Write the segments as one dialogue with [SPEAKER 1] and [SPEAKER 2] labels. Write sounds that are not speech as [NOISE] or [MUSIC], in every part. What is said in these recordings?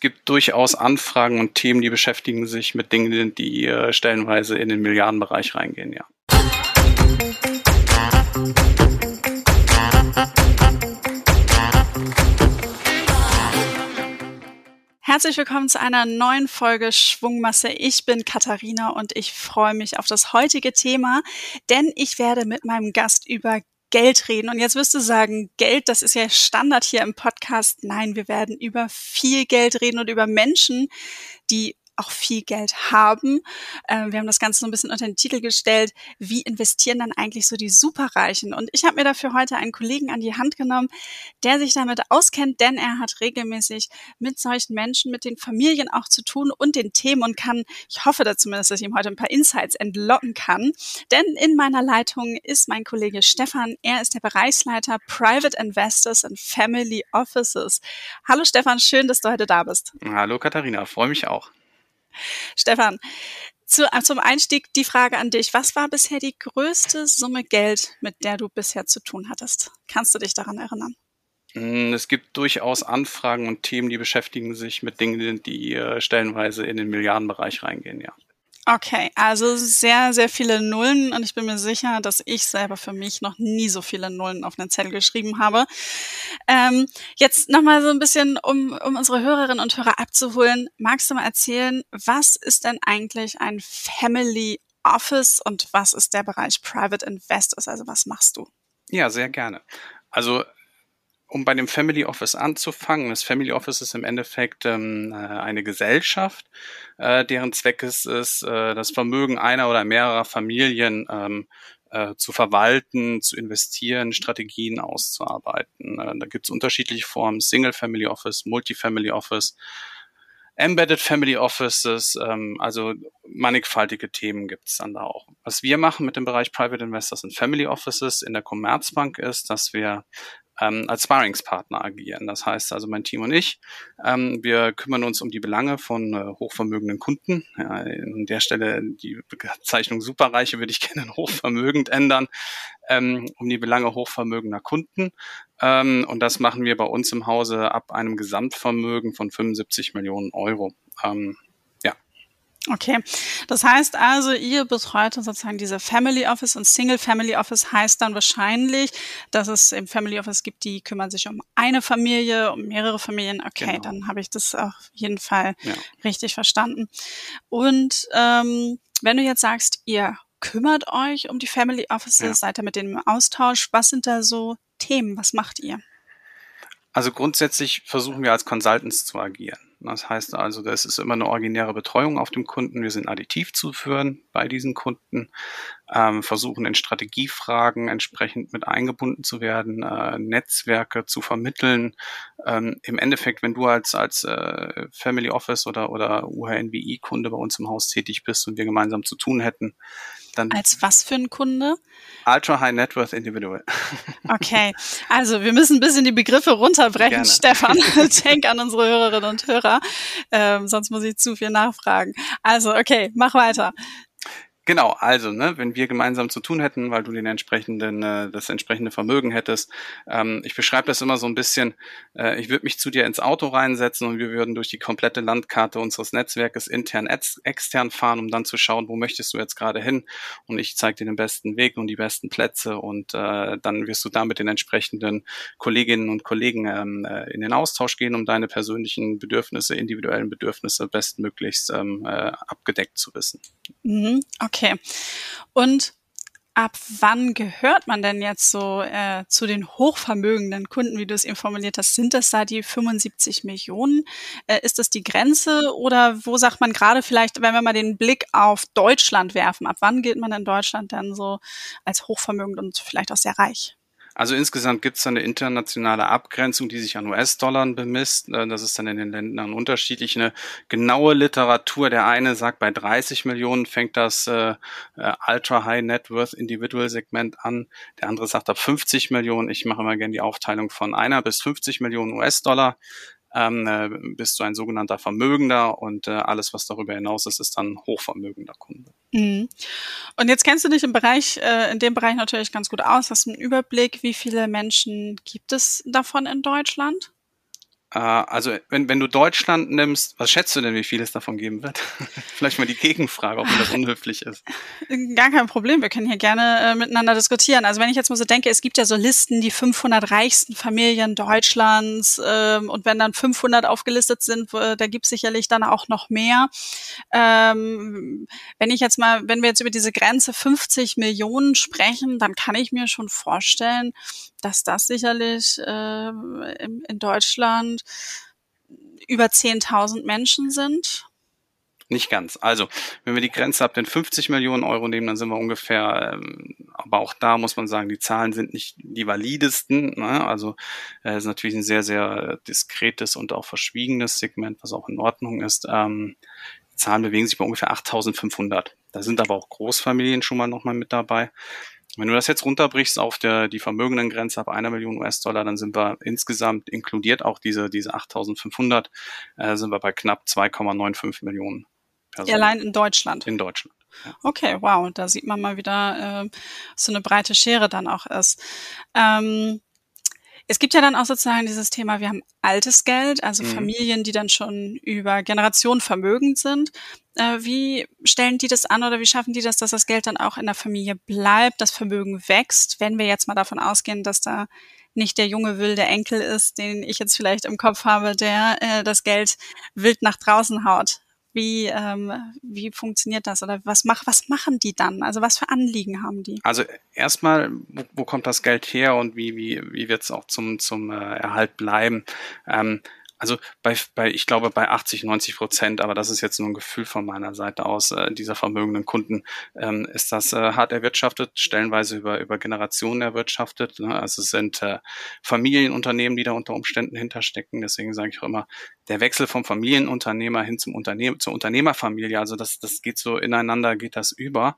[SPEAKER 1] es gibt durchaus Anfragen und Themen, die beschäftigen sich mit Dingen, die äh, stellenweise in den Milliardenbereich reingehen, ja.
[SPEAKER 2] Herzlich willkommen zu einer neuen Folge Schwungmasse. Ich bin Katharina und ich freue mich auf das heutige Thema, denn ich werde mit meinem Gast über Geld reden. Und jetzt wirst du sagen, Geld, das ist ja Standard hier im Podcast. Nein, wir werden über viel Geld reden und über Menschen, die auch viel Geld haben. Äh, wir haben das Ganze so ein bisschen unter den Titel gestellt, wie investieren dann eigentlich so die Superreichen? Und ich habe mir dafür heute einen Kollegen an die Hand genommen, der sich damit auskennt, denn er hat regelmäßig mit solchen Menschen, mit den Familien auch zu tun und den Themen und kann, ich hoffe da zumindest, dass ich ihm heute ein paar Insights entlocken kann. Denn in meiner Leitung ist mein Kollege Stefan. Er ist der Bereichsleiter Private Investors and Family Offices. Hallo Stefan, schön, dass du heute da bist.
[SPEAKER 1] Hallo Katharina, freue mich auch.
[SPEAKER 2] Stefan, zu, äh, zum Einstieg die Frage an dich. Was war bisher die größte Summe Geld, mit der du bisher zu tun hattest? Kannst du dich daran erinnern?
[SPEAKER 1] Mm, es gibt durchaus Anfragen und Themen, die beschäftigen sich mit Dingen, die äh, stellenweise in den Milliardenbereich reingehen, ja.
[SPEAKER 2] Okay, also sehr, sehr viele Nullen und ich bin mir sicher, dass ich selber für mich noch nie so viele Nullen auf einen Zettel geschrieben habe. Ähm, jetzt nochmal so ein bisschen, um, um unsere Hörerinnen und Hörer abzuholen. Magst du mal erzählen, was ist denn eigentlich ein Family Office und was ist der Bereich Private Investors? Also was machst du?
[SPEAKER 1] Ja, sehr gerne. Also um bei dem Family Office anzufangen, das Family Office ist im Endeffekt ähm, äh, eine Gesellschaft, äh, deren Zweck es ist, äh, das Vermögen einer oder mehrerer Familien ähm, äh, zu verwalten, zu investieren, Strategien auszuarbeiten. Äh, da gibt es unterschiedliche Formen, Single Family Office, Multifamily Office, Embedded Family Offices, ähm, also mannigfaltige Themen gibt es dann da auch. Was wir machen mit dem Bereich Private Investors und Family Offices in der Commerzbank ist, dass wir ähm, als Sparringspartner agieren. Das heißt also mein Team und ich, ähm, wir kümmern uns um die Belange von äh, hochvermögenden Kunden. Ja, an der Stelle die Bezeichnung Superreiche würde ich [LAUGHS] gerne in hochvermögend ändern, ähm, um die Belange hochvermögender Kunden. Ähm, und das machen wir bei uns im Hause ab einem Gesamtvermögen von 75 Millionen Euro. Ähm,
[SPEAKER 2] Okay, das heißt also, ihr betreut sozusagen diese Family Office und Single Family Office heißt dann wahrscheinlich, dass es im Family Office gibt, die kümmern sich um eine Familie, um mehrere Familien. Okay, genau. dann habe ich das auf jeden Fall ja. richtig verstanden. Und ähm, wenn du jetzt sagst, ihr kümmert euch um die Family Offices, ja. seid ihr mit denen im Austausch, was sind da so Themen, was macht ihr?
[SPEAKER 1] Also grundsätzlich versuchen wir als Consultants zu agieren. Das heißt also, das ist immer eine originäre Betreuung auf dem Kunden. Wir sind additiv zu führen bei diesen Kunden, ähm, versuchen in Strategiefragen entsprechend mit eingebunden zu werden, äh, Netzwerke zu vermitteln. Ähm, Im Endeffekt, wenn du als, als äh, Family Office oder, oder UHNWI-Kunde bei uns im Haus tätig bist und wir gemeinsam zu tun hätten,
[SPEAKER 2] dann Als was für ein Kunde?
[SPEAKER 1] Ultra High Net Worth Individual. [LAUGHS]
[SPEAKER 2] Okay, also wir müssen ein bisschen die Begriffe runterbrechen, Gerne. Stefan. [LAUGHS] Denk an unsere Hörerinnen und Hörer, ähm, sonst muss ich zu viel nachfragen. Also, okay, mach weiter.
[SPEAKER 1] Genau, also, ne, wenn wir gemeinsam zu tun hätten, weil du den entsprechenden, äh, das entsprechende Vermögen hättest. Ähm, ich beschreibe das immer so ein bisschen, äh, ich würde mich zu dir ins Auto reinsetzen und wir würden durch die komplette Landkarte unseres Netzwerkes intern, ex extern fahren, um dann zu schauen, wo möchtest du jetzt gerade hin. Und ich zeige dir den besten Weg und die besten Plätze und äh, dann wirst du da mit den entsprechenden Kolleginnen und Kollegen ähm, äh, in den Austausch gehen, um deine persönlichen Bedürfnisse, individuellen Bedürfnisse bestmöglichst ähm, äh, abgedeckt zu wissen.
[SPEAKER 2] Mhm, okay. Und ab wann gehört man denn jetzt so äh, zu den hochvermögenden Kunden, wie du es eben formuliert hast? Sind das da die 75 Millionen? Äh, ist das die Grenze? Oder wo sagt man gerade vielleicht, wenn wir mal den Blick auf Deutschland werfen, ab wann gilt man in Deutschland dann so als hochvermögend und vielleicht auch sehr reich?
[SPEAKER 1] Also insgesamt gibt es eine internationale Abgrenzung, die sich an US-Dollar bemisst. Äh, das ist dann in den Ländern unterschiedlich. Eine genaue Literatur, der eine sagt, bei 30 Millionen fängt das äh, äh, Ultra High Net Worth Individual Segment an. Der andere sagt ab 50 Millionen. Ich mache immer gerne die Aufteilung von einer bis 50 Millionen US-Dollar ähm, äh, bist du ein sogenannter Vermögender und äh, alles, was darüber hinaus ist, ist dann hochvermögender Kunde.
[SPEAKER 2] Mhm. Und jetzt kennst du dich im Bereich, äh, in dem Bereich natürlich ganz gut aus, hast einen Überblick, wie viele Menschen gibt es davon in Deutschland?
[SPEAKER 1] Äh, also wenn, wenn du Deutschland nimmst, was schätzt du denn, wie viel es davon geben wird? [LAUGHS] Vielleicht mal die Gegenfrage, ob das unhöflich ist.
[SPEAKER 2] Gar kein Problem, wir können hier gerne äh, miteinander diskutieren. Also wenn ich jetzt mal so denke, es gibt ja so Listen, die 500 reichsten Familien Deutschlands ähm, und wenn dann 500 aufgelistet sind, äh, da gibt es sicherlich dann auch noch mehr. Ähm, wenn ich jetzt mal, wenn wir jetzt über diese Grenze 50 Millionen sprechen, dann kann ich mir schon vorstellen, dass das sicherlich äh, in, in Deutschland über 10.000 Menschen sind.
[SPEAKER 1] Nicht ganz. Also, wenn wir die Grenze ab den 50 Millionen Euro nehmen, dann sind wir ungefähr, ähm, aber auch da muss man sagen, die Zahlen sind nicht die validesten. Ne? Also, es äh, ist natürlich ein sehr, sehr diskretes und auch verschwiegenes Segment, was auch in Ordnung ist. Ähm, die Zahlen bewegen sich bei ungefähr 8500. Da sind aber auch Großfamilien schon mal nochmal mit dabei. Wenn du das jetzt runterbrichst auf der, die Vermögendengrenze ab einer Million US-Dollar, dann sind wir insgesamt inkludiert auch diese, diese 8500, äh, sind wir bei knapp 2,95 Millionen
[SPEAKER 2] Personen. Allein in Deutschland?
[SPEAKER 1] In Deutschland.
[SPEAKER 2] Ja. Okay, wow, da sieht man mal wieder, äh, so eine breite Schere dann auch ist. Ähm, es gibt ja dann auch sozusagen dieses Thema, wir haben altes Geld, also mhm. Familien, die dann schon über Generationen vermögend sind. Äh, wie stellen die das an oder wie schaffen die das, dass das Geld dann auch in der Familie bleibt, das Vermögen wächst, wenn wir jetzt mal davon ausgehen, dass da nicht der junge wilde Enkel ist, den ich jetzt vielleicht im Kopf habe, der äh, das Geld wild nach draußen haut. Wie, ähm, wie funktioniert das oder was, mach, was machen die dann? Also was für Anliegen haben die?
[SPEAKER 1] Also erstmal, wo, wo kommt das Geld her und wie, wie, wie wird es auch zum, zum äh, Erhalt bleiben? Ähm, also bei, bei, ich glaube bei 80, 90 Prozent, aber das ist jetzt nur ein Gefühl von meiner Seite aus, äh, dieser vermögenden Kunden, ähm, ist das äh, hart erwirtschaftet, stellenweise über, über Generationen erwirtschaftet. Ne? Also es sind äh, Familienunternehmen, die da unter Umständen hinterstecken. Deswegen sage ich auch immer, der Wechsel vom Familienunternehmer hin zum Unternehmen, zur Unternehmerfamilie, also das, das geht so ineinander, geht das über.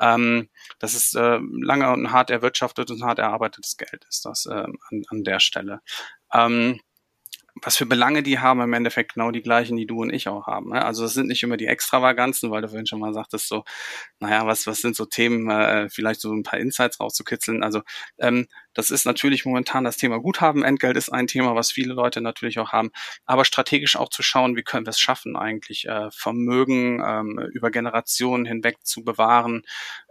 [SPEAKER 1] Ähm, das ist äh, lange und hart erwirtschaftet und hart erarbeitetes Geld, ist das äh, an, an der Stelle. Ähm, was für Belange die haben, im Endeffekt genau die gleichen, die du und ich auch haben. Ne? Also es sind nicht immer die Extravaganzen, weil du vorhin schon mal sagtest, so, naja, was, was sind so Themen, äh, vielleicht so ein paar Insights rauszukitzeln. Also ähm, das ist natürlich momentan das Thema Guthaben. Entgelt ist ein Thema, was viele Leute natürlich auch haben. Aber strategisch auch zu schauen, wie können wir es schaffen, eigentlich äh, Vermögen ähm, über Generationen hinweg zu bewahren.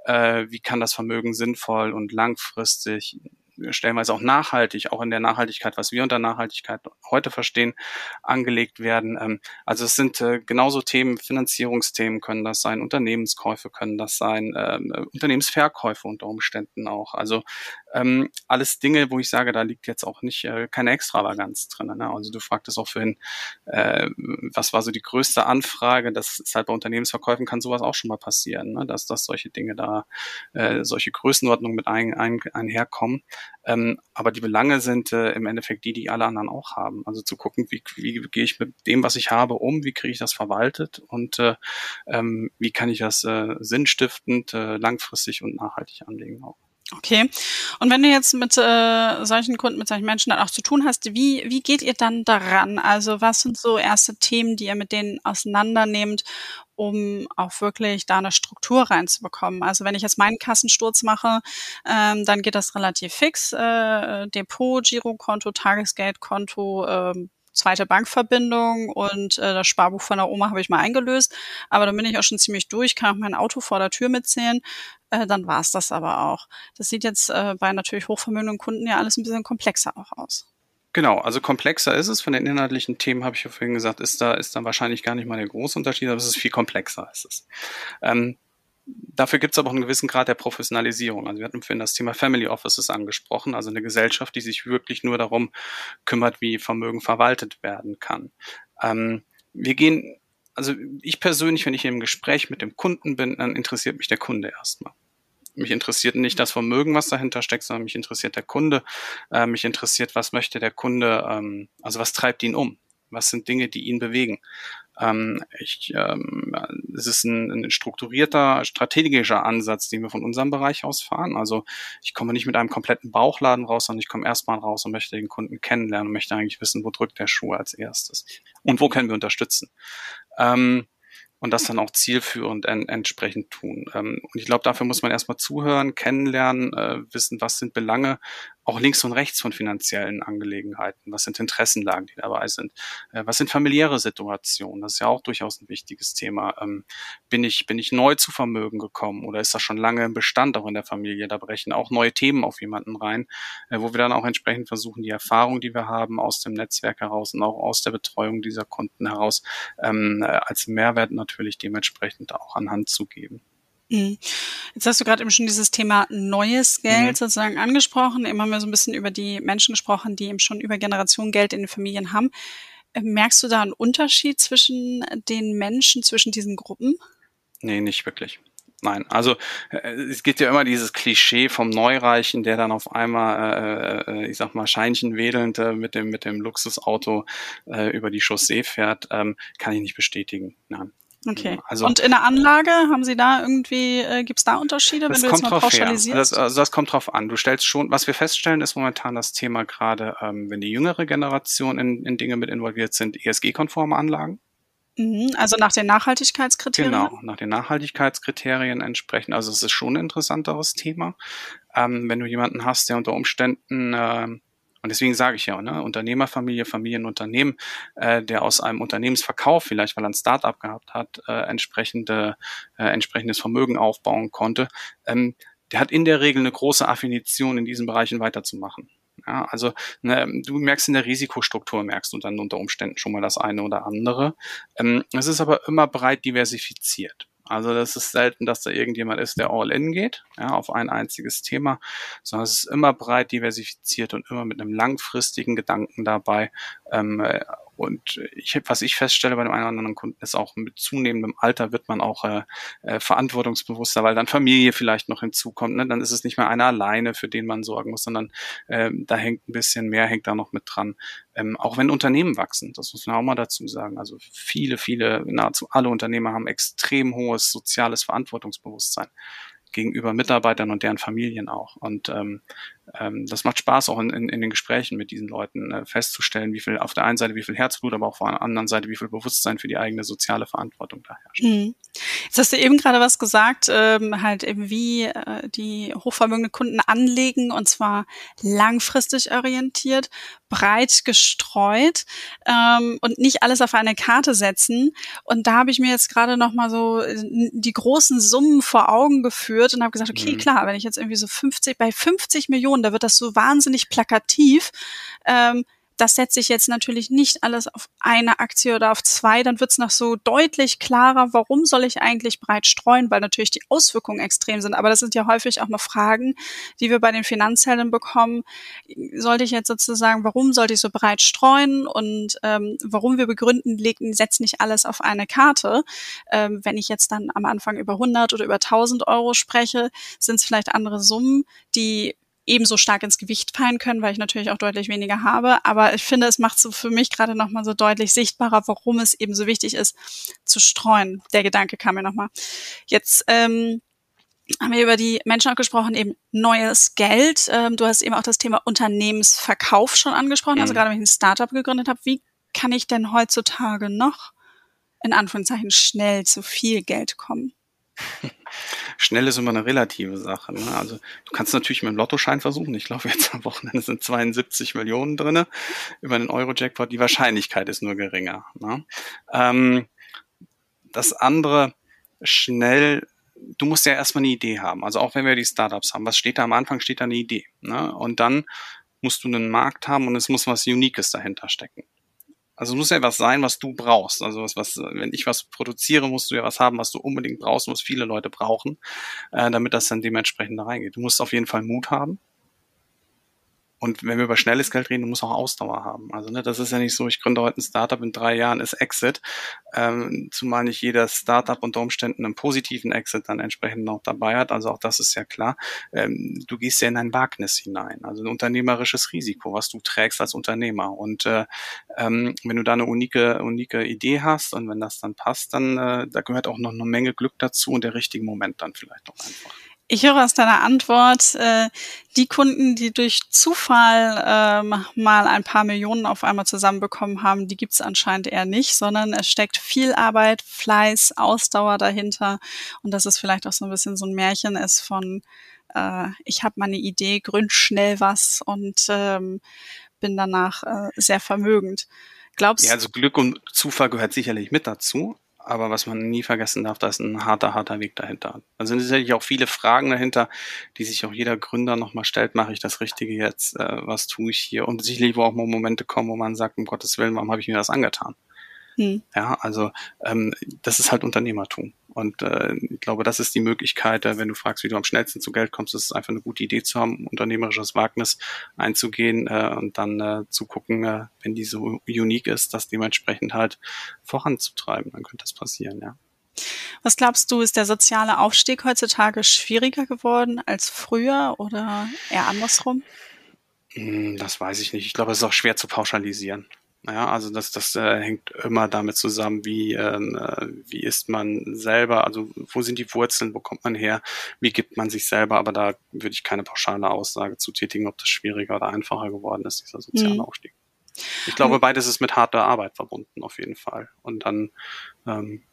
[SPEAKER 1] Äh, wie kann das Vermögen sinnvoll und langfristig stellenweise auch nachhaltig, auch in der Nachhaltigkeit, was wir unter Nachhaltigkeit heute verstehen, angelegt werden. Ähm, also es sind äh, genauso Themen, Finanzierungsthemen können das sein, Unternehmenskäufe können das sein, ähm, Unternehmensverkäufe unter Umständen auch. Also ähm, alles Dinge, wo ich sage, da liegt jetzt auch nicht äh, keine Extravaganz drin. Ne? Also du fragtest auch vorhin, äh, was war so die größte Anfrage? Das ist halt bei Unternehmensverkäufen kann sowas auch schon mal passieren, ne? dass, dass solche Dinge da, äh, solche Größenordnungen mit ein, ein, einherkommen. Ähm, aber die Belange sind äh, im Endeffekt die, die alle anderen auch haben. Also zu gucken, wie, wie gehe ich mit dem, was ich habe, um, wie kriege ich das verwaltet und äh, ähm, wie kann ich das äh, sinnstiftend, äh, langfristig und nachhaltig anlegen auch.
[SPEAKER 2] Okay. Und wenn du jetzt mit äh, solchen Kunden, mit solchen Menschen dann auch zu tun hast, wie, wie geht ihr dann daran? Also was sind so erste Themen, die ihr mit denen auseinandernehmt, um auch wirklich da eine Struktur reinzubekommen? Also wenn ich jetzt meinen Kassensturz mache, ähm, dann geht das relativ fix. Äh, Depot, Girokonto, Tagesgeldkonto, ähm, zweite Bankverbindung und äh, das Sparbuch von der Oma habe ich mal eingelöst. Aber dann bin ich auch schon ziemlich durch, kann auch mein Auto vor der Tür mitzählen. Äh, dann war es das aber auch. Das sieht jetzt äh, bei natürlich hochvermögenden Kunden ja alles ein bisschen komplexer auch aus.
[SPEAKER 1] Genau, also komplexer ist es. Von den inhaltlichen Themen habe ich ja vorhin gesagt, ist da, ist da wahrscheinlich gar nicht mal der große Unterschied, aber es ist viel komplexer ist es. Ähm, Dafür gibt es aber auch einen gewissen Grad der Professionalisierung. Also wir hatten vorhin das Thema Family Offices angesprochen, also eine Gesellschaft, die sich wirklich nur darum kümmert, wie Vermögen verwaltet werden kann. Ähm, wir gehen, also ich persönlich, wenn ich im Gespräch mit dem Kunden bin, dann interessiert mich der Kunde erstmal. Mich interessiert nicht das Vermögen, was dahinter steckt, sondern mich interessiert der Kunde. Äh, mich interessiert, was möchte der Kunde, ähm, also was treibt ihn um? Was sind Dinge, die ihn bewegen? Ähm, ich, ähm, es ist ein, ein strukturierter, strategischer Ansatz, den wir von unserem Bereich aus fahren. Also ich komme nicht mit einem kompletten Bauchladen raus, sondern ich komme erstmal raus und möchte den Kunden kennenlernen und möchte eigentlich wissen, wo drückt der Schuh als erstes und wo können wir unterstützen. Ähm, und das dann auch zielführend en entsprechend tun. Ähm, und ich glaube, dafür muss man erstmal zuhören, kennenlernen, äh, wissen, was sind Belange, auch links und rechts von finanziellen Angelegenheiten. Was sind Interessenlagen, die dabei sind? Äh, was sind familiäre Situationen? Das ist ja auch durchaus ein wichtiges Thema. Ähm, bin ich, bin ich neu zu Vermögen gekommen oder ist das schon lange im Bestand auch in der Familie? Da brechen auch neue Themen auf jemanden rein, äh, wo wir dann auch entsprechend versuchen, die Erfahrung, die wir haben aus dem Netzwerk heraus und auch aus der Betreuung dieser Kunden heraus, ähm, äh, als Mehrwert natürlich dementsprechend auch anhand zu geben.
[SPEAKER 2] Mhm. Jetzt hast du gerade eben schon dieses Thema neues Geld mhm. sozusagen angesprochen. Eben haben wir so ein bisschen über die Menschen gesprochen, die eben schon über Generationen Geld in den Familien haben. Äh, merkst du da einen Unterschied zwischen den Menschen, zwischen diesen Gruppen?
[SPEAKER 1] Nee, nicht wirklich. Nein, also äh, es gibt ja immer dieses Klischee vom Neureichen, der dann auf einmal, äh, äh, ich sag mal, Scheinchen wedelnd äh, mit dem mit dem Luxusauto äh, über die Chaussee fährt, ähm, kann ich nicht bestätigen. Nein.
[SPEAKER 2] Okay. Also, und in der Anlage haben Sie da irgendwie, äh, gibt es da Unterschiede,
[SPEAKER 1] wenn du jetzt mal pauschalisierst? Das, also das kommt drauf an. Du stellst schon, was wir feststellen, ist momentan das Thema gerade, ähm, wenn die jüngere Generation in, in Dinge mit involviert sind, ESG-konforme Anlagen.
[SPEAKER 2] Mhm, also nach den Nachhaltigkeitskriterien?
[SPEAKER 1] Genau, nach den Nachhaltigkeitskriterien entsprechend. Also es ist schon ein interessanteres Thema. Ähm, wenn du jemanden hast, der unter Umständen äh, und deswegen sage ich ja, ne, Unternehmerfamilie, Familienunternehmen, äh, der aus einem Unternehmensverkauf, vielleicht weil er ein Startup gehabt hat, äh, entsprechende, äh, entsprechendes Vermögen aufbauen konnte, ähm, der hat in der Regel eine große Affinition in diesen Bereichen weiterzumachen. Ja, also ne, du merkst in der Risikostruktur, merkst du dann unter Umständen schon mal das eine oder andere. Ähm, es ist aber immer breit diversifiziert. Also das ist selten, dass da irgendjemand ist, der all in geht, ja, auf ein einziges Thema, sondern es ist immer breit diversifiziert und immer mit einem langfristigen Gedanken dabei, ähm, äh, und ich, was ich feststelle bei dem einen oder anderen Kunden ist auch mit zunehmendem Alter wird man auch äh, äh, verantwortungsbewusster, weil dann Familie vielleicht noch hinzukommt. Ne? Dann ist es nicht mehr einer alleine, für den man sorgen muss, sondern äh, da hängt ein bisschen mehr, hängt da noch mit dran. Ähm, auch wenn Unternehmen wachsen, das muss man auch mal dazu sagen. Also viele, viele, nahezu alle Unternehmer haben extrem hohes soziales Verantwortungsbewusstsein gegenüber Mitarbeitern und deren Familien auch. Und ähm, ähm, das macht Spaß, auch in, in, in den Gesprächen mit diesen Leuten äh, festzustellen, wie viel auf der einen Seite wie viel Herzblut, aber auch auf der anderen Seite wie viel Bewusstsein für die eigene soziale Verantwortung da herrscht. Mhm.
[SPEAKER 2] Jetzt hast du eben gerade was gesagt, ähm, halt eben wie äh, die hochvermögende Kunden anlegen und zwar langfristig orientiert, breit gestreut ähm, und nicht alles auf eine Karte setzen. Und da habe ich mir jetzt gerade noch mal so äh, die großen Summen vor Augen geführt und habe gesagt, okay, mhm. klar, wenn ich jetzt irgendwie so 50 bei 50 Millionen, da wird das so wahnsinnig plakativ. Ähm, das setze ich jetzt natürlich nicht alles auf eine Aktie oder auf zwei, dann wird es noch so deutlich klarer, warum soll ich eigentlich breit streuen, weil natürlich die Auswirkungen extrem sind. Aber das sind ja häufig auch noch Fragen, die wir bei den Finanzhelden bekommen. Sollte ich jetzt sozusagen, warum sollte ich so breit streuen und ähm, warum wir begründen, legen, setzen nicht alles auf eine Karte. Ähm, wenn ich jetzt dann am Anfang über 100 oder über 1000 Euro spreche, sind es vielleicht andere Summen, die ebenso stark ins Gewicht fallen können, weil ich natürlich auch deutlich weniger habe. Aber ich finde, es macht so für mich gerade nochmal so deutlich sichtbarer, warum es eben so wichtig ist, zu streuen. Der Gedanke kam mir nochmal. Jetzt ähm, haben wir über die Menschen auch gesprochen, eben neues Geld. Ähm, du hast eben auch das Thema Unternehmensverkauf schon angesprochen, also mhm. gerade wenn ich ein Startup gegründet habe. Wie kann ich denn heutzutage noch in Anführungszeichen schnell zu viel Geld kommen? [LAUGHS]
[SPEAKER 1] Schnell ist immer eine relative Sache. Ne? Also du kannst natürlich mit dem Lottoschein versuchen. Ich glaube, jetzt am Wochenende sind 72 Millionen drinne über den Euro-Jackpot. Die Wahrscheinlichkeit ist nur geringer. Ne? Ähm, das andere, schnell, du musst ja erstmal eine Idee haben. Also auch wenn wir die Startups haben, was steht da am Anfang? Steht da eine Idee. Ne? Und dann musst du einen Markt haben und es muss was Uniques dahinter stecken. Also es muss ja was sein, was du brauchst. Also was, was, wenn ich was produziere, musst du ja was haben, was du unbedingt brauchst was viele Leute brauchen, äh, damit das dann dementsprechend da reingeht. Du musst auf jeden Fall Mut haben. Und wenn wir über schnelles Geld reden, du musst auch Ausdauer haben. Also ne, das ist ja nicht so, ich gründe heute ein Startup, in drei Jahren ist Exit. Ähm, zumal nicht jeder Startup unter Umständen einen positiven Exit dann entsprechend noch dabei hat. Also auch das ist ja klar. Ähm, du gehst ja in ein Wagnis hinein. Also ein unternehmerisches Risiko, was du trägst als Unternehmer. Und äh, ähm, wenn du da eine unique, unique Idee hast und wenn das dann passt, dann äh, da gehört auch noch eine Menge Glück dazu und der richtige Moment dann vielleicht auch einfach.
[SPEAKER 2] Ich höre aus deiner Antwort, äh, die Kunden, die durch Zufall ähm, mal ein paar Millionen auf einmal zusammenbekommen haben, die gibt es anscheinend eher nicht, sondern es steckt viel Arbeit, Fleiß, Ausdauer dahinter. Und das ist vielleicht auch so ein bisschen so ein Märchen ist von äh, ich habe meine Idee, gründ schnell was und ähm, bin danach äh, sehr vermögend. Glaubst
[SPEAKER 1] Ja, also Glück und Zufall gehört sicherlich mit dazu, aber was man nie vergessen darf, da ist ein harter, harter Weg dahinter. Also sind sicherlich auch viele Fragen dahinter, die sich auch jeder Gründer nochmal stellt, mache ich das Richtige jetzt, äh, was tue ich hier? Und sicherlich wo auch mal Momente kommen, wo man sagt, um Gottes Willen, warum habe ich mir das angetan? Hm. Ja, also ähm, das ist halt Unternehmertum. Und äh, ich glaube, das ist die Möglichkeit, äh, wenn du fragst, wie du am schnellsten zu Geld kommst, ist es einfach eine gute Idee zu haben, unternehmerisches Wagnis einzugehen äh, und dann äh, zu gucken, äh, wenn die so unique ist, das dementsprechend halt voranzutreiben. Dann könnte das passieren, ja.
[SPEAKER 2] Was glaubst du, ist der soziale Aufstieg heutzutage schwieriger geworden als früher oder eher andersrum?
[SPEAKER 1] Hm, das weiß ich nicht. Ich glaube, es ist auch schwer zu pauschalisieren. Ja, also das, das äh, hängt immer damit zusammen, wie, ähm, äh, wie ist man selber, also wo sind die Wurzeln, wo kommt man her, wie gibt man sich selber, aber da würde ich keine pauschale Aussage zu tätigen, ob das schwieriger oder einfacher geworden ist, dieser soziale mhm. Aufstieg. Ich glaube, beides ist mit harter Arbeit verbunden, auf jeden Fall. Und dann ähm,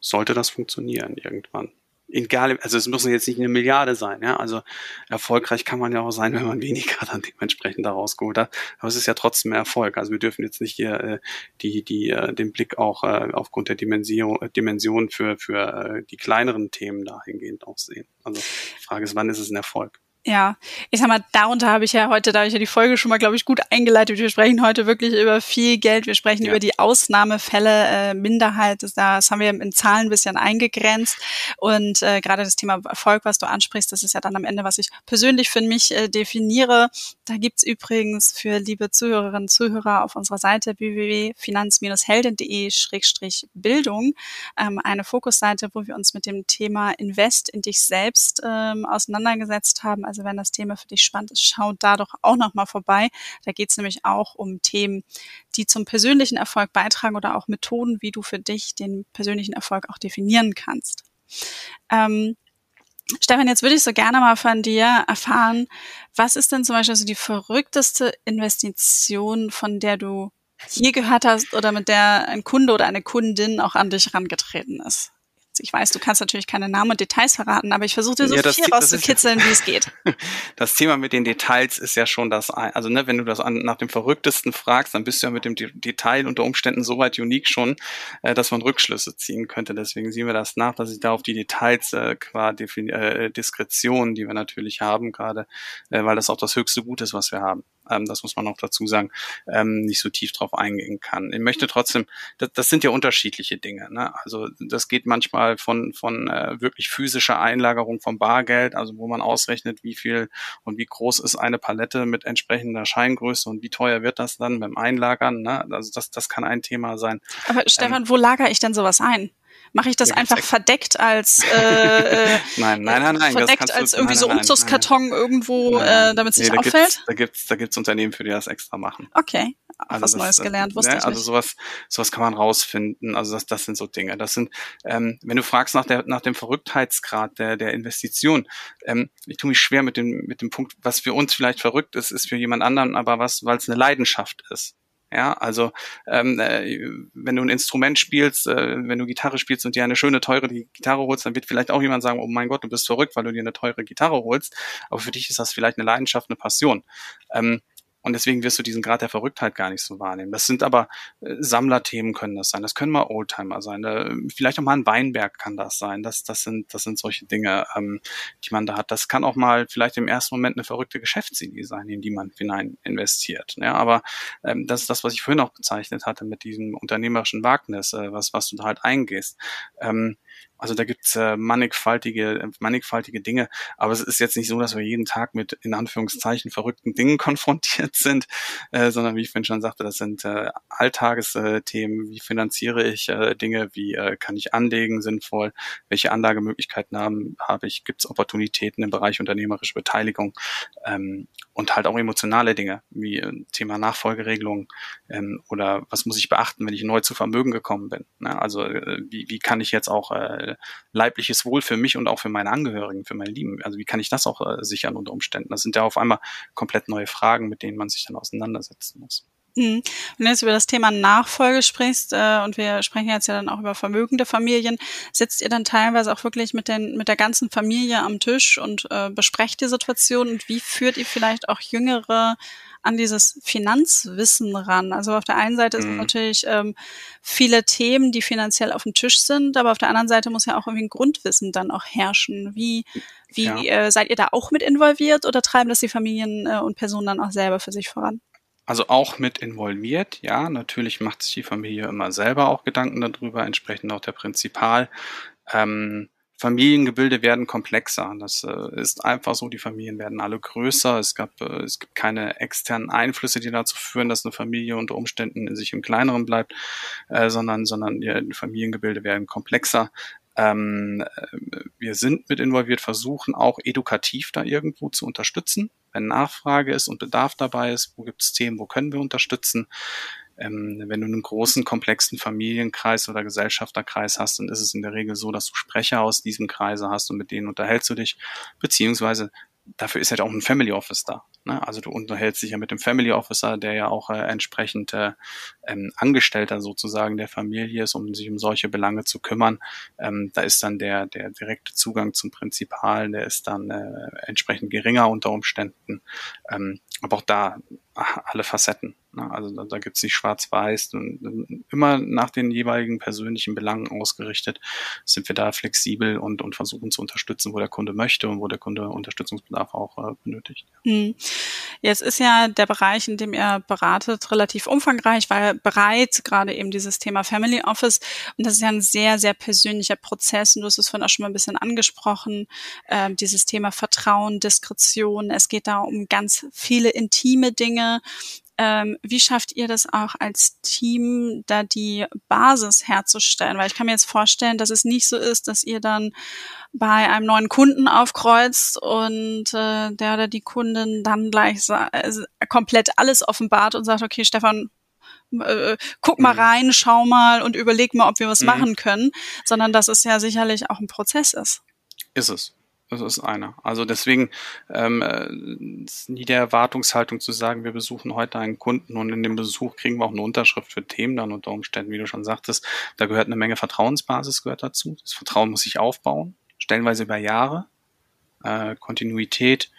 [SPEAKER 1] sollte das funktionieren irgendwann egal, also es müssen jetzt nicht eine Milliarde sein, ja. Also erfolgreich kann man ja auch sein, wenn man [LAUGHS] weniger dann dementsprechend daraus geholt hat. Aber es ist ja trotzdem Erfolg. Also wir dürfen jetzt nicht hier äh, die, die, äh, den Blick auch äh, aufgrund der Dimension, äh, Dimension für, für äh, die kleineren Themen dahingehend auch sehen. Also die Frage ist, wann ist es ein Erfolg?
[SPEAKER 2] Ja, ich sag mal, darunter habe ich ja heute, da habe ich ja die Folge schon mal, glaube ich, gut eingeleitet. Wir sprechen heute wirklich über viel Geld. Wir sprechen ja. über die Ausnahmefälle, äh, Minderheit. Das, das haben wir in Zahlen ein bisschen eingegrenzt. Und äh, gerade das Thema Erfolg, was du ansprichst, das ist ja dann am Ende, was ich persönlich für mich äh, definiere. Da gibt's übrigens für liebe Zuhörerinnen und Zuhörer auf unserer Seite www.finanz-helden.de-bildung ähm, eine Fokusseite, wo wir uns mit dem Thema Invest in dich selbst ähm, auseinandergesetzt haben also wenn das Thema für dich spannend ist, schau da doch auch nochmal vorbei. Da geht es nämlich auch um Themen, die zum persönlichen Erfolg beitragen oder auch Methoden, wie du für dich den persönlichen Erfolg auch definieren kannst. Ähm, Stefan, jetzt würde ich so gerne mal von dir erfahren, was ist denn zum Beispiel so die verrückteste Investition, von der du je gehört hast oder mit der ein Kunde oder eine Kundin auch an dich herangetreten ist? Ich weiß, du kannst natürlich keine Namen und Details verraten, aber ich versuche dir so ja, viel rauszukitzeln, wie es [LAUGHS] geht.
[SPEAKER 1] Das Thema mit den Details ist ja schon das, also ne, wenn du das an, nach dem Verrücktesten fragst, dann bist du ja mit dem Detail unter Umständen so weit unique schon, äh, dass man Rückschlüsse ziehen könnte. Deswegen sehen wir das nach, dass ich da auf die Details äh, qua Defin äh, Diskretion, die wir natürlich haben, gerade, äh, weil das auch das höchste Gut ist, was wir haben ähm, das muss man auch dazu sagen, ähm, nicht so tief drauf eingehen kann. Ich möchte trotzdem, das, das sind ja unterschiedliche Dinge. Ne? Also das geht manchmal von, von äh, wirklich physischer Einlagerung vom Bargeld, also wo man ausrechnet, wie viel und wie groß ist eine Palette mit entsprechender Scheingröße und wie teuer wird das dann beim Einlagern. Ne? Also das, das kann ein Thema sein.
[SPEAKER 2] Aber Stefan, ähm, wo lagere ich denn sowas ein? Mache ich das einfach verdeckt als [LAUGHS] äh,
[SPEAKER 1] äh, nein, nein, nein, nein,
[SPEAKER 2] verdeckt als du, irgendwie nein, so Umzugskarton nein, irgendwo, äh, damit es nee, nicht auffällt?
[SPEAKER 1] da gibt's, da gibt's Unternehmen, für die das extra machen.
[SPEAKER 2] Okay. Also was das, Neues gelernt, wusste ne, ich
[SPEAKER 1] Also sowas, sowas kann man rausfinden. Also das, das sind so Dinge. Das sind, ähm, wenn du fragst nach der, nach dem Verrücktheitsgrad der, der Investition, ähm, ich tue mich schwer mit dem, mit dem Punkt, was für uns vielleicht verrückt ist, ist für jemand anderen, aber was, weil es eine Leidenschaft ist. Ja, also ähm, äh, wenn du ein Instrument spielst, äh, wenn du Gitarre spielst und dir eine schöne, teure Gitarre holst, dann wird vielleicht auch jemand sagen, oh mein Gott, du bist verrückt, weil du dir eine teure Gitarre holst. Aber für dich ist das vielleicht eine Leidenschaft, eine Passion. Ähm, und deswegen wirst du diesen Grad der Verrücktheit gar nicht so wahrnehmen. Das sind aber äh, Sammlerthemen können das sein. Das können mal Oldtimer sein. Äh, vielleicht auch mal ein Weinberg kann das sein. Das, das sind, das sind solche Dinge, ähm, die man da hat. Das kann auch mal vielleicht im ersten Moment eine verrückte Geschäftsidee sein, in die man hinein investiert. Ja, aber ähm, das ist das, was ich vorhin auch bezeichnet hatte mit diesem unternehmerischen Wagnis, äh, was, was du da halt eingehst. Ähm, also da gibt's äh, mannigfaltige, mannigfaltige Dinge, aber es ist jetzt nicht so, dass wir jeden Tag mit in Anführungszeichen verrückten Dingen [LAUGHS] konfrontiert sind, äh, sondern wie ich schon sagte, das sind äh, Alltagesthemen, wie finanziere ich äh, Dinge, wie äh, kann ich anlegen sinnvoll, welche Anlagemöglichkeiten haben, habe ich, gibt's Opportunitäten im Bereich unternehmerische Beteiligung? Ähm, und halt auch emotionale Dinge, wie äh, Thema Nachfolgeregelung ähm, oder was muss ich beachten, wenn ich neu zu Vermögen gekommen bin. Ne? Also äh, wie, wie kann ich jetzt auch äh, leibliches Wohl für mich und auch für meine Angehörigen, für meine Lieben, also wie kann ich das auch äh, sichern unter Umständen? Das sind ja auf einmal komplett neue Fragen, mit denen man sich dann auseinandersetzen muss.
[SPEAKER 2] Mhm. Wenn du jetzt über das Thema Nachfolge sprichst, äh, und wir sprechen jetzt ja dann auch über vermögende Familien, sitzt ihr dann teilweise auch wirklich mit, den, mit der ganzen Familie am Tisch und äh, besprecht die Situation und wie führt ihr vielleicht auch Jüngere an dieses Finanzwissen ran? Also auf der einen Seite mhm. sind natürlich ähm, viele Themen, die finanziell auf dem Tisch sind, aber auf der anderen Seite muss ja auch irgendwie ein Grundwissen dann auch herrschen. Wie, wie ja. äh, seid ihr da auch mit involviert oder treiben das die Familien äh, und Personen dann auch selber für sich voran?
[SPEAKER 1] Also auch mit involviert, ja. Natürlich macht sich die Familie immer selber auch Gedanken darüber, entsprechend auch der Prinzipal. Ähm, Familiengebilde werden komplexer. Das äh, ist einfach so. Die Familien werden alle größer. Es gab, äh, es gibt keine externen Einflüsse, die dazu führen, dass eine Familie unter Umständen in sich im Kleineren bleibt, äh, sondern, sondern die Familiengebilde werden komplexer. Ähm, wir sind mit involviert, versuchen auch edukativ da irgendwo zu unterstützen, wenn Nachfrage ist und Bedarf dabei ist, wo gibt es Themen, wo können wir unterstützen. Ähm, wenn du einen großen, komplexen Familienkreis oder Gesellschafterkreis hast, dann ist es in der Regel so, dass du Sprecher aus diesem Kreise hast und mit denen unterhältst du dich, beziehungsweise dafür ist ja auch ein Family Office da. Ne? Also du unterhältst dich ja mit dem Family Officer, der ja auch äh, entsprechend äh, ähm, Angestellter sozusagen der Familie ist, um sich um solche Belange zu kümmern. Ähm, da ist dann der, der direkte Zugang zum Prinzipal, der ist dann äh, entsprechend geringer unter Umständen. Ähm, aber auch da alle Facetten. Ne? Also da, da gibt es nicht schwarz-weiß. Immer nach den jeweiligen persönlichen Belangen ausgerichtet sind wir da flexibel und, und versuchen zu unterstützen, wo der Kunde möchte und wo der Kunde Unterstützungsbedarf auch äh, benötigt.
[SPEAKER 2] Mhm. Jetzt ist ja der Bereich, in dem ihr beratet, relativ umfangreich, weil bereit gerade eben dieses Thema Family Office und das ist ja ein sehr, sehr persönlicher Prozess und du hast es vorhin auch schon mal ein bisschen angesprochen, äh, dieses Thema Vertrauen, Diskretion. Es geht da um ganz viele intime Dinge ähm, wie schafft ihr das auch als Team, da die Basis herzustellen? Weil ich kann mir jetzt vorstellen, dass es nicht so ist, dass ihr dann bei einem neuen Kunden aufkreuzt und äh, der oder die Kundin dann gleich äh, komplett alles offenbart und sagt, okay, Stefan, äh, guck mal mhm. rein, schau mal und überleg mal, ob wir was mhm. machen können, sondern dass es ja sicherlich auch ein Prozess ist.
[SPEAKER 1] Ist es. Das ist einer. Also deswegen ähm, äh, ist nie der Erwartungshaltung zu sagen, wir besuchen heute einen Kunden und in dem Besuch kriegen wir auch eine Unterschrift für Themen dann unter Umständen, wie du schon sagtest. Da gehört eine Menge Vertrauensbasis gehört dazu. Das Vertrauen muss sich aufbauen, stellenweise über Jahre. Äh, Kontinuität.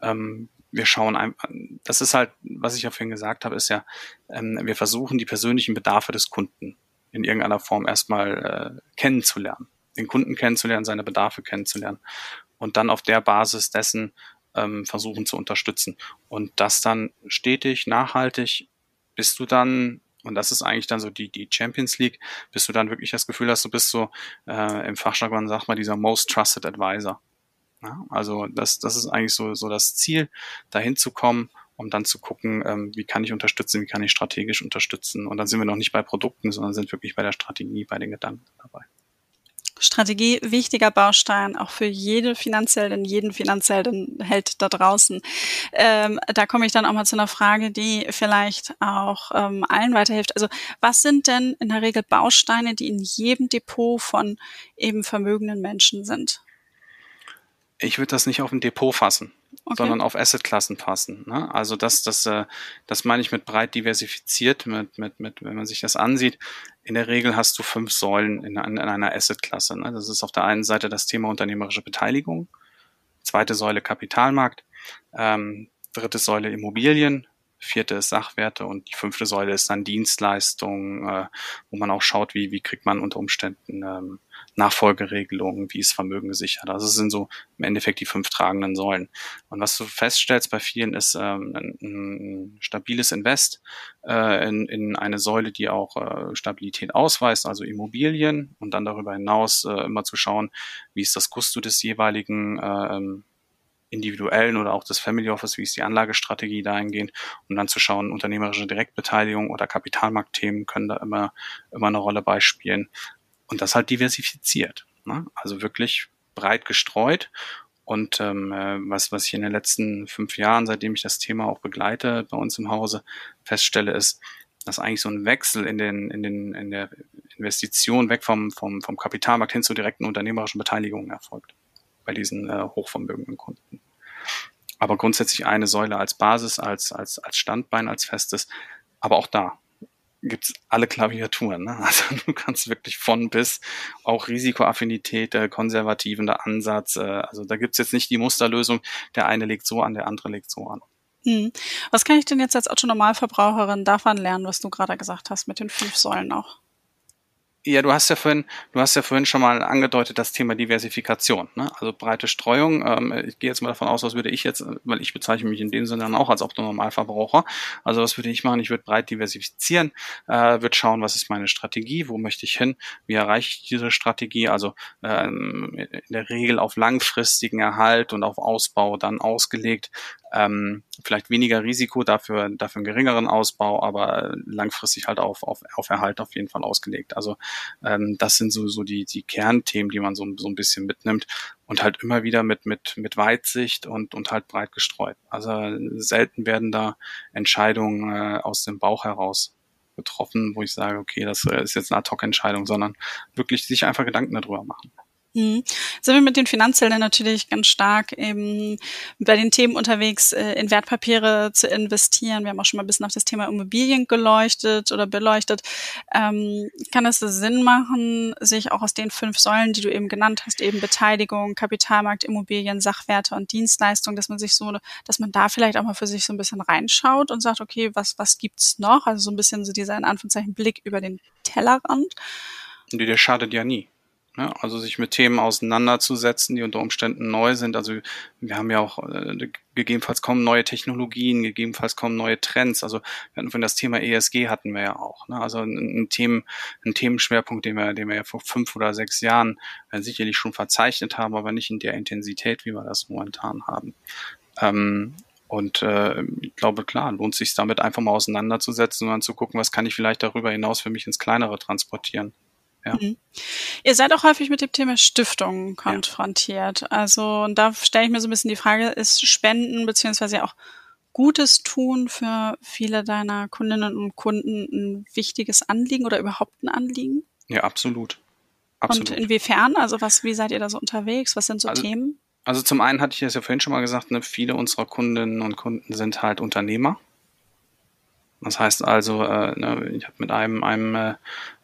[SPEAKER 1] Ähm, wir schauen einfach, das ist halt, was ich ja vorhin gesagt habe, ist ja, ähm, wir versuchen die persönlichen Bedarfe des Kunden in irgendeiner Form erstmal äh, kennenzulernen den Kunden kennenzulernen, seine Bedarfe kennenzulernen und dann auf der Basis dessen ähm, versuchen zu unterstützen. Und das dann stetig, nachhaltig, bis du dann, und das ist eigentlich dann so die, die Champions League, bis du dann wirklich das Gefühl hast, du bist so äh, im Fachjargon, sag mal, dieser Most Trusted Advisor. Ja, also das, das ist eigentlich so, so das Ziel, dahin zu kommen, um dann zu gucken, ähm, wie kann ich unterstützen, wie kann ich strategisch unterstützen. Und dann sind wir noch nicht bei Produkten, sondern sind wirklich bei der Strategie, bei den Gedanken dabei.
[SPEAKER 2] Strategie wichtiger Baustein auch für jede finanziellen, jeden finanziellen Held da draußen. Ähm, da komme ich dann auch mal zu einer Frage, die vielleicht auch ähm, allen weiterhilft. Also was sind denn in der Regel Bausteine, die in jedem Depot von eben vermögenden Menschen sind?
[SPEAKER 1] Ich würde das nicht auf ein Depot fassen okay. sondern auf Assetklassen passen. Ne? Also das, das, äh, das meine ich mit breit diversifiziert, mit, mit, mit, wenn man sich das ansieht. In der Regel hast du fünf Säulen in, in einer Assetklasse. Ne? Das ist auf der einen Seite das Thema unternehmerische Beteiligung, zweite Säule Kapitalmarkt, ähm, dritte Säule Immobilien, vierte ist Sachwerte und die fünfte Säule ist dann Dienstleistung, äh, wo man auch schaut, wie, wie kriegt man unter Umständen ähm, Nachfolgeregelungen, wie ist Vermögen gesichert. Also es sind so im Endeffekt die fünf tragenden Säulen. Und was du feststellst bei vielen ist ähm, ein, ein stabiles Invest äh, in, in eine Säule, die auch äh, Stabilität ausweist, also Immobilien und dann darüber hinaus äh, immer zu schauen, wie ist das Gusto des jeweiligen äh, individuellen oder auch des Family Office, wie ist die Anlagestrategie dahingehend, um dann zu schauen, unternehmerische Direktbeteiligung oder Kapitalmarktthemen können da immer, immer eine Rolle beispielen. Und das halt diversifiziert. Ne? Also wirklich breit gestreut. Und ähm, äh, was, was ich in den letzten fünf Jahren, seitdem ich das Thema auch begleite bei uns im Hause, feststelle, ist, dass eigentlich so ein Wechsel in den, in den, in der Investition weg vom, vom, vom Kapitalmarkt hin zur direkten unternehmerischen Beteiligung erfolgt bei diesen äh, hochvermögenden Kunden. Aber grundsätzlich eine Säule als Basis, als, als, als Standbein, als festes, Aber auch da gibt's alle Klaviaturen. Ne? [LAUGHS] Also du kannst wirklich von bis auch Risikoaffinität, der Ansatz. Äh, also da gibt's jetzt nicht die Musterlösung, der eine legt so an, der andere legt so an.
[SPEAKER 2] Hm. Was kann ich denn jetzt als Otto-Normalverbraucherin davon lernen, was du gerade gesagt hast mit den fünf Säulen auch?
[SPEAKER 1] Ja, du hast ja vorhin, du hast ja vorhin schon mal angedeutet das Thema Diversifikation, ne? also breite Streuung. Ähm, ich gehe jetzt mal davon aus, was würde ich jetzt, weil ich bezeichne mich in dem Sinne dann auch als Optonormalverbraucher. Also was würde ich machen? Ich würde breit diversifizieren, äh, würde schauen, was ist meine Strategie, wo möchte ich hin, wie erreiche ich diese Strategie? Also ähm, in der Regel auf langfristigen Erhalt und auf Ausbau dann ausgelegt ähm, vielleicht weniger Risiko, dafür, dafür einen geringeren Ausbau, aber langfristig halt auf, auf, auf Erhalt auf jeden Fall ausgelegt. Also ähm, das sind so, so die, die Kernthemen, die man so, so ein bisschen mitnimmt und halt immer wieder mit, mit, mit Weitsicht und, und halt breit gestreut. Also selten werden da Entscheidungen äh, aus dem Bauch heraus getroffen, wo ich sage, okay, das äh, ist jetzt eine Ad-Hoc-Entscheidung, sondern wirklich sich einfach Gedanken darüber machen.
[SPEAKER 2] Mhm. Sind wir mit den Finanzzellen natürlich ganz stark eben bei den Themen unterwegs, äh, in Wertpapiere zu investieren. Wir haben auch schon mal ein bisschen auf das Thema Immobilien geleuchtet oder beleuchtet. Ähm, kann es Sinn machen, sich auch aus den fünf Säulen, die du eben genannt hast, eben Beteiligung, Kapitalmarkt, Immobilien, Sachwerte und Dienstleistungen, dass man sich so, dass man da vielleicht auch mal für sich so ein bisschen reinschaut und sagt, okay, was, was gibt's noch? Also so ein bisschen so dieser in Anführungszeichen Blick über den Tellerrand.
[SPEAKER 1] Und der schadet ja nie. Ne? also sich mit Themen auseinanderzusetzen, die unter Umständen neu sind. Also wir haben ja auch äh, gegebenenfalls kommen neue Technologien, gegebenenfalls kommen neue Trends. Also wir hatten von das Thema ESG hatten wir ja auch. Ne? Also ein, ein, Themen, ein Themenschwerpunkt, den wir, den wir ja vor fünf oder sechs Jahren äh, sicherlich schon verzeichnet haben, aber nicht in der Intensität, wie wir das momentan haben. Ähm, und äh, ich glaube, klar, lohnt sich damit einfach mal auseinanderzusetzen und dann zu gucken, was kann ich vielleicht darüber hinaus für mich ins Kleinere transportieren. Ja. Mhm.
[SPEAKER 2] Ihr seid auch häufig mit dem Thema Stiftung konfrontiert. Ja. Also und da stelle ich mir so ein bisschen die Frage, ist Spenden beziehungsweise auch Gutes tun für viele deiner Kundinnen und Kunden ein wichtiges Anliegen oder überhaupt ein Anliegen?
[SPEAKER 1] Ja, absolut. absolut.
[SPEAKER 2] Und inwiefern? Also was, wie seid ihr da so unterwegs? Was sind so
[SPEAKER 1] also,
[SPEAKER 2] Themen?
[SPEAKER 1] Also zum einen hatte ich es ja vorhin schon mal gesagt, ne, viele unserer Kundinnen und Kunden sind halt Unternehmer. Das heißt also, äh, ne, ich habe mit einem, einem äh,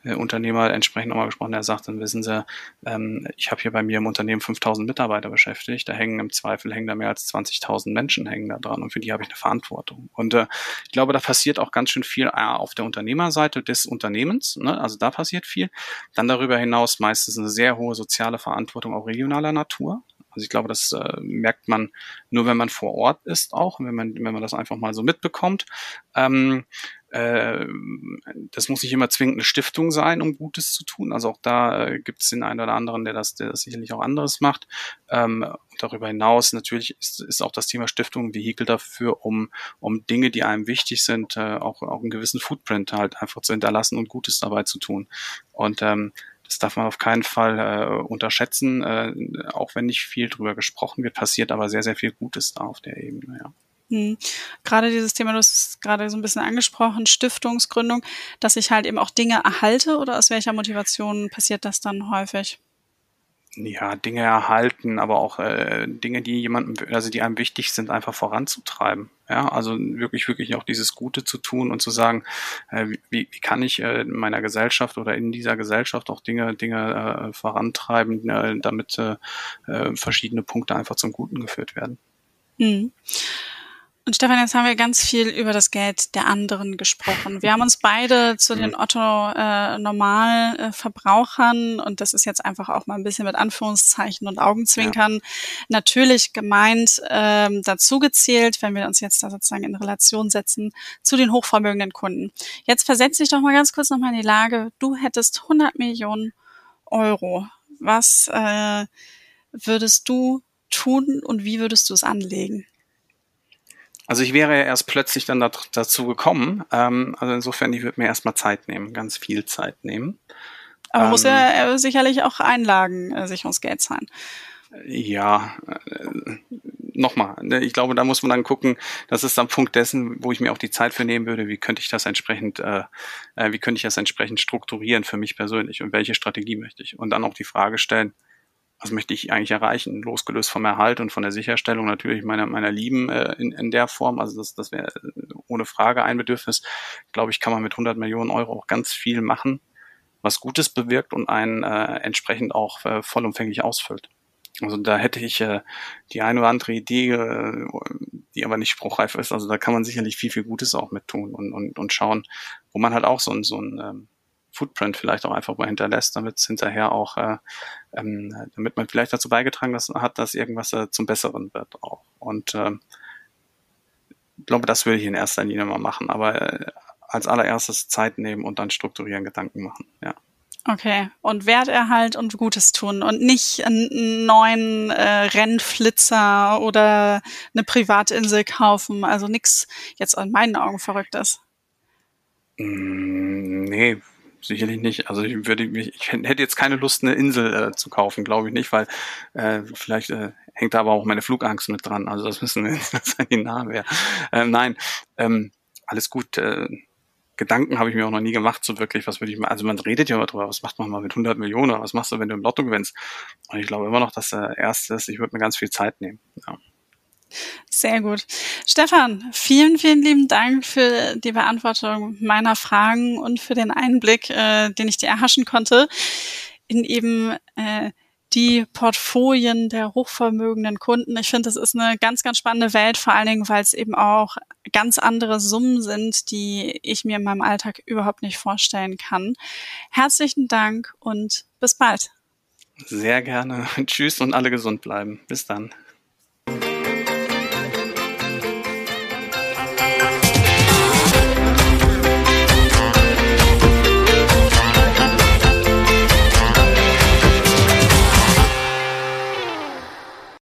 [SPEAKER 1] Unternehmer entsprechend nochmal gesprochen, der sagt, dann wissen Sie, ähm, ich habe hier bei mir im Unternehmen 5000 Mitarbeiter beschäftigt, da hängen im Zweifel hängen da mehr als 20.000 Menschen hängen da dran und für die habe ich eine Verantwortung. Und äh, ich glaube, da passiert auch ganz schön viel äh, auf der Unternehmerseite des Unternehmens, ne? also da passiert viel. Dann darüber hinaus meistens eine sehr hohe soziale Verantwortung auch regionaler Natur. Also ich glaube, das äh, merkt man nur, wenn man vor Ort ist auch, wenn man, wenn man das einfach mal so mitbekommt. Ähm, äh, das muss nicht immer zwingend eine Stiftung sein, um Gutes zu tun. Also auch da äh, gibt es den einen oder anderen, der das, der das sicherlich auch anderes macht. Ähm, darüber hinaus natürlich ist, ist auch das Thema Stiftung ein Vehikel dafür, um, um Dinge, die einem wichtig sind, äh, auch, auch einen gewissen Footprint halt einfach zu hinterlassen und Gutes dabei zu tun. Und ähm, das darf man auf keinen Fall äh, unterschätzen. Äh, auch wenn nicht viel drüber gesprochen wird, passiert aber sehr, sehr viel Gutes da auf der Ebene, ja.
[SPEAKER 2] Hm. Gerade dieses Thema, du hast es gerade so ein bisschen angesprochen, Stiftungsgründung, dass ich halt eben auch Dinge erhalte oder aus welcher Motivation passiert das dann häufig?
[SPEAKER 1] Ja, Dinge erhalten, aber auch äh, Dinge, die jemandem, also die einem wichtig sind, einfach voranzutreiben. Ja, also wirklich, wirklich auch dieses Gute zu tun und zu sagen, äh, wie, wie kann ich äh, in meiner Gesellschaft oder in dieser Gesellschaft auch Dinge, Dinge äh, vorantreiben, äh, damit äh, äh verschiedene Punkte einfach zum Guten geführt werden.
[SPEAKER 2] Hm. Und Stefan, jetzt haben wir ganz viel über das Geld der anderen gesprochen. Wir haben uns beide zu den mhm. Otto-Normal-Verbrauchern, äh, und das ist jetzt einfach auch mal ein bisschen mit Anführungszeichen und Augenzwinkern, ja. natürlich gemeint ähm, dazu gezählt, wenn wir uns jetzt da sozusagen in Relation setzen zu den hochvermögenden Kunden. Jetzt versetze ich doch mal ganz kurz nochmal in die Lage, du hättest 100 Millionen Euro. Was äh, würdest du tun und wie würdest du es anlegen?
[SPEAKER 1] Also ich wäre ja erst plötzlich dann dazu gekommen. Ähm, also insofern, ich würde mir erstmal Zeit nehmen, ganz viel Zeit nehmen.
[SPEAKER 2] Aber ähm, muss ja äh, sicherlich auch Einlagen äh, Sicherungsgeld zahlen.
[SPEAKER 1] Ja, äh, nochmal, ne, ich glaube, da muss man dann gucken, das ist am Punkt dessen, wo ich mir auch die Zeit für nehmen würde, wie könnte ich das entsprechend, äh, äh, wie könnte ich das entsprechend strukturieren für mich persönlich und welche Strategie möchte ich? Und dann auch die Frage stellen, was möchte ich eigentlich erreichen, losgelöst vom Erhalt und von der Sicherstellung natürlich meiner, meiner Lieben äh, in, in der Form. Also das, das wäre ohne Frage ein Bedürfnis. Glaube ich, kann man mit 100 Millionen Euro auch ganz viel machen, was Gutes bewirkt und einen äh, entsprechend auch äh, vollumfänglich ausfüllt. Also da hätte ich äh, die eine oder andere Idee, äh, die aber nicht spruchreif ist. Also da kann man sicherlich viel, viel Gutes auch mit tun und, und, und schauen, wo man halt auch so ein, so ein ähm, Footprint vielleicht auch einfach mal hinterlässt, damit es hinterher auch, äh, ähm, damit man vielleicht dazu beigetragen hat, dass irgendwas äh, zum Besseren wird auch. Und äh, ich glaube, das würde ich in erster Linie mal machen. Aber äh, als allererstes Zeit nehmen und dann strukturieren, Gedanken machen, ja.
[SPEAKER 2] Okay, und Werterhalt und Gutes tun und nicht einen neuen äh, Rennflitzer oder eine Privatinsel kaufen. Also nichts jetzt an meinen Augen Verrücktes.
[SPEAKER 1] Mm, nee, sicherlich nicht. Also ich würde mich, ich hätte jetzt keine Lust, eine Insel äh, zu kaufen, glaube ich nicht, weil äh, vielleicht äh, hängt da aber auch meine Flugangst mit dran. Also das müssen wir [LAUGHS] das die Namen wäre. Ähm, nein, ähm, alles gut. Äh, Gedanken habe ich mir auch noch nie gemacht, so wirklich, was würde ich mal, also man redet ja immer drüber, was macht man mal mit 100 Millionen, was machst du, wenn du im Lotto gewinnst? Und ich glaube immer noch, dass der erste ist, ich würde mir ganz viel Zeit nehmen. Ja.
[SPEAKER 2] Sehr gut. Stefan, vielen, vielen lieben Dank für die Beantwortung meiner Fragen und für den Einblick, äh, den ich dir erhaschen konnte in eben äh, die Portfolien der hochvermögenden Kunden. Ich finde, das ist eine ganz, ganz spannende Welt, vor allen Dingen, weil es eben auch ganz andere Summen sind, die ich mir in meinem Alltag überhaupt nicht vorstellen kann. Herzlichen Dank und bis bald.
[SPEAKER 1] Sehr gerne. [LAUGHS] Tschüss und alle gesund bleiben. Bis dann.